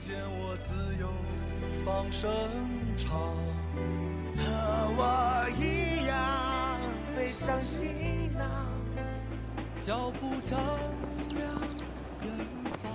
见我自由放声唱，和我一样背上行囊，脚步丈量远方，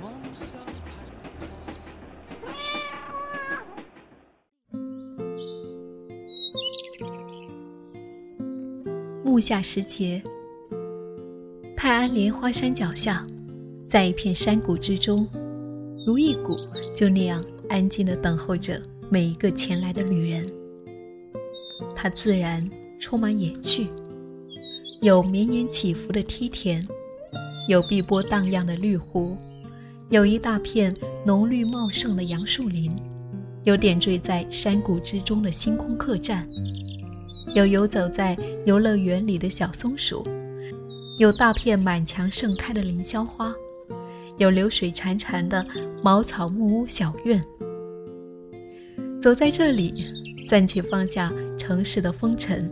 梦想。木下时节，泰安莲花山脚下，在一片山谷之中，如意谷就那样安静地等候着每一个前来的旅人。它自然充满野趣，有绵延起伏的梯田，有碧波荡漾的绿湖，有一大片浓绿茂盛的杨树林，有点缀在山谷之中的星空客栈。有游走在游乐园里的小松鼠，有大片满墙盛开的凌霄花，有流水潺潺的茅草木屋小院。走在这里，暂且放下城市的风尘，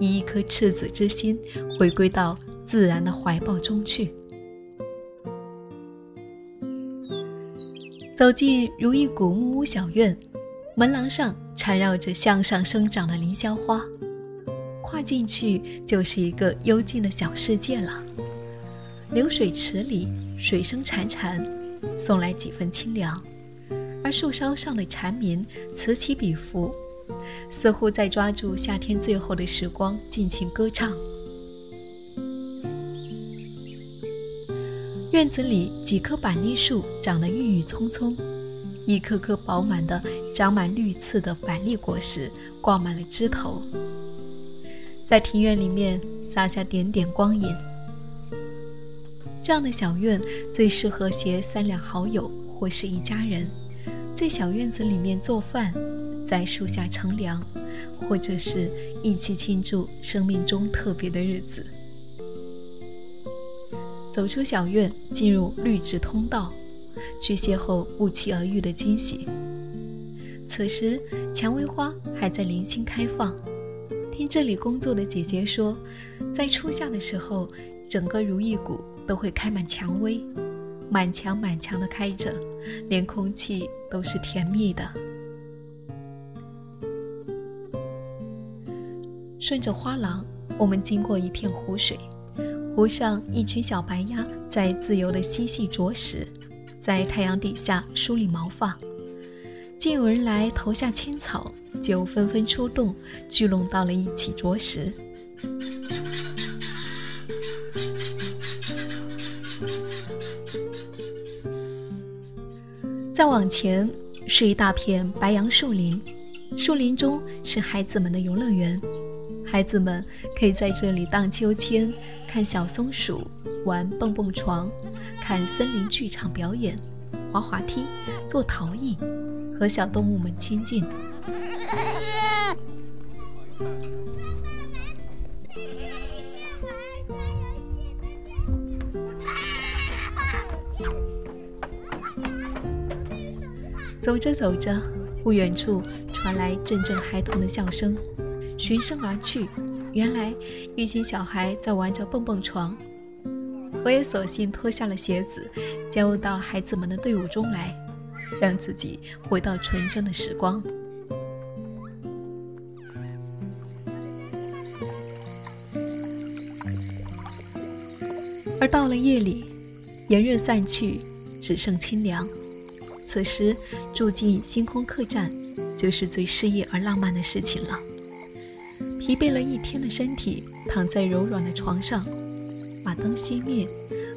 以一颗赤子之心回归到自然的怀抱中去。走进如意谷木屋小院，门廊上。缠绕着向上生长的凌霄花，跨进去就是一个幽静的小世界了。流水池里水声潺潺，送来几分清凉；而树梢上的蝉鸣此起彼伏，似乎在抓住夏天最后的时光，尽情歌唱。院子里几棵板栗树长得郁郁葱葱。一颗颗饱满的、长满绿刺的板栗果实挂满了枝头，在庭院里面洒下点点光影。这样的小院最适合携三两好友或是一家人，在小院子里面做饭，在树下乘凉，或者是一起庆祝生命中特别的日子。走出小院，进入绿植通道。去邂逅不期而遇的惊喜。此时，蔷薇花还在零星开放。听这里工作的姐姐说，在初夏的时候，整个如意谷都会开满蔷薇，满墙满墙的开着，连空气都是甜蜜的。顺着花廊，我们经过一片湖水，湖上一群小白鸭在自由的嬉戏啄食。在太阳底下梳理毛发，见有人来投下青草，就纷纷出动，聚拢到了一起啄食。再往前是一大片白杨树林，树林中是孩子们的游乐园，孩子们可以在这里荡秋千、看小松鼠、玩蹦蹦床。看森林剧场表演，滑滑梯，做陶艺，和小动物们亲近。走着走着，不远处传来阵阵孩童的笑声，循声而去，原来一群小孩在玩着蹦蹦床。我也索性脱下了鞋子，加入到孩子们的队伍中来，让自己回到纯真的时光。而到了夜里，炎热散去，只剩清凉。此时住进星空客栈，就是最诗意而浪漫的事情了。疲惫了一天的身体，躺在柔软的床上。把灯熄灭，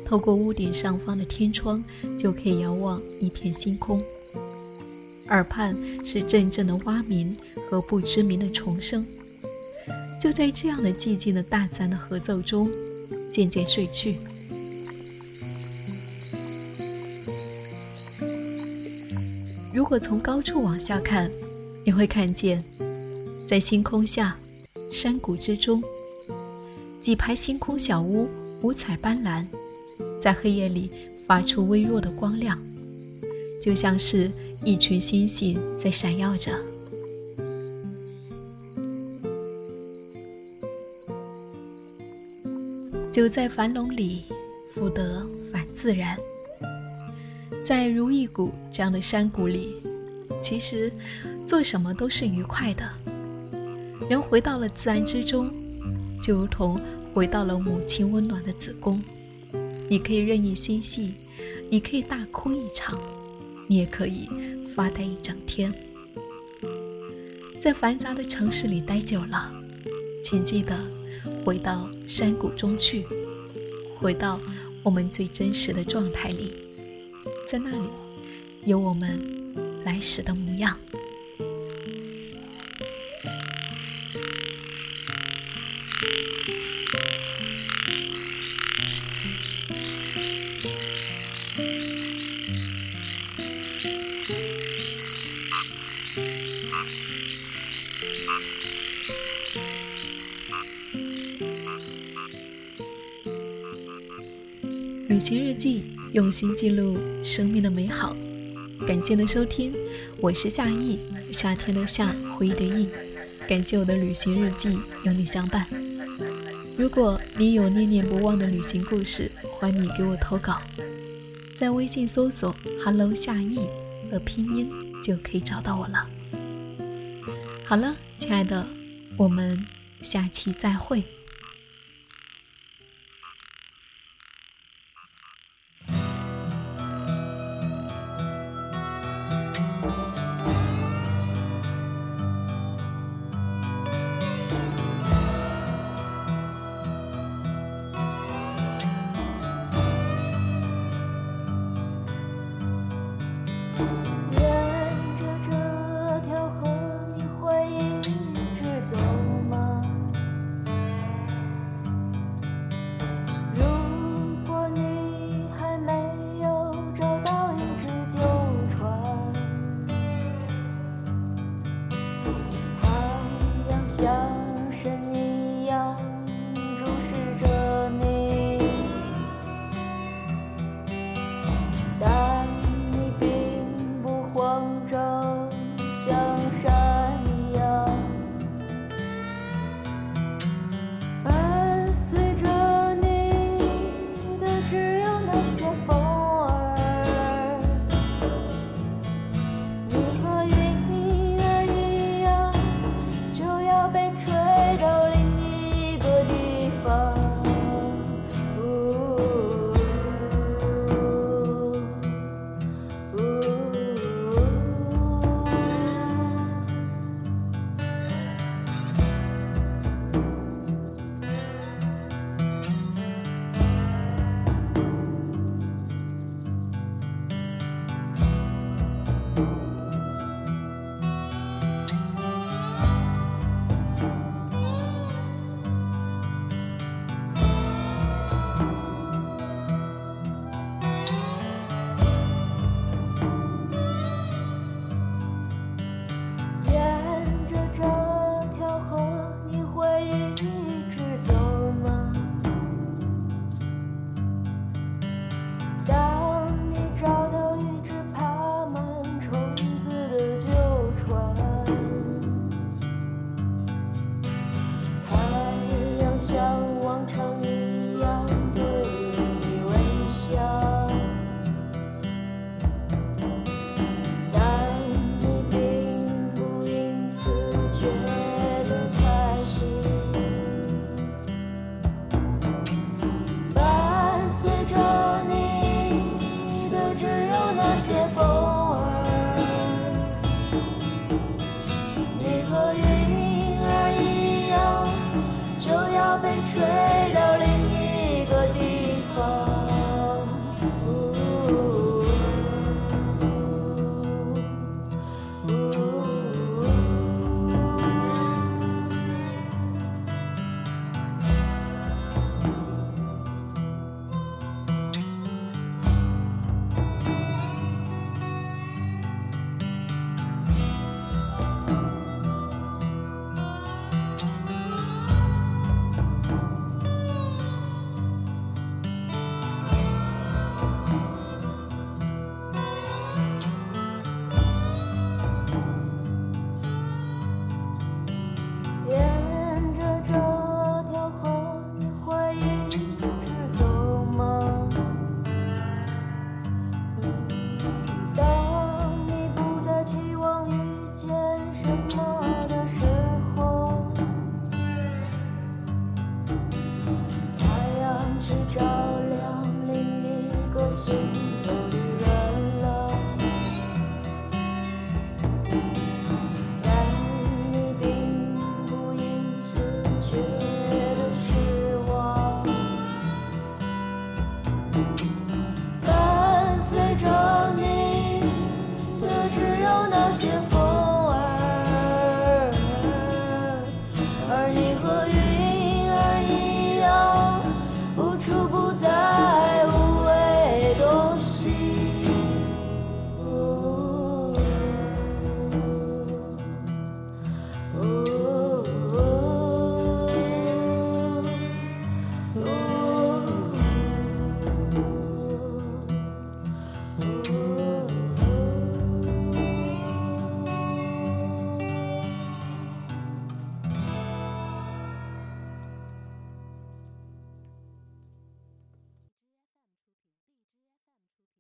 透过屋顶上方的天窗，就可以遥望一片星空。耳畔是阵阵的蛙鸣和不知名的虫声。就在这样的寂静的大自然的合奏中，渐渐睡去。如果从高处往下看，你会看见，在星空下，山谷之中，几排星空小屋五彩斑斓，在黑夜里发出微弱的光亮，就像是一群星星在闪耀着。就在樊笼里，复得返自然。在如意谷这样的山谷里，其实做什么都是愉快的。人回到了自然之中，就如同回到了母亲温暖的子宫。你可以任意嬉戏，你可以大哭一场，你也可以发呆一整天。在繁杂的城市里待久了，请记得。回到山谷中去，回到我们最真实的状态里，在那里有我们来时的模样。旅行日记，用心记录生命的美好。感谢的收听，我是夏意，夏天的夏，回忆的忆。感谢我的旅行日记有你相伴。如果你有念念不忘的旅行故事，欢迎你给我投稿，在微信搜索 “hello 夏意”的拼音就可以找到我了。好了，亲爱的，我们下期再会。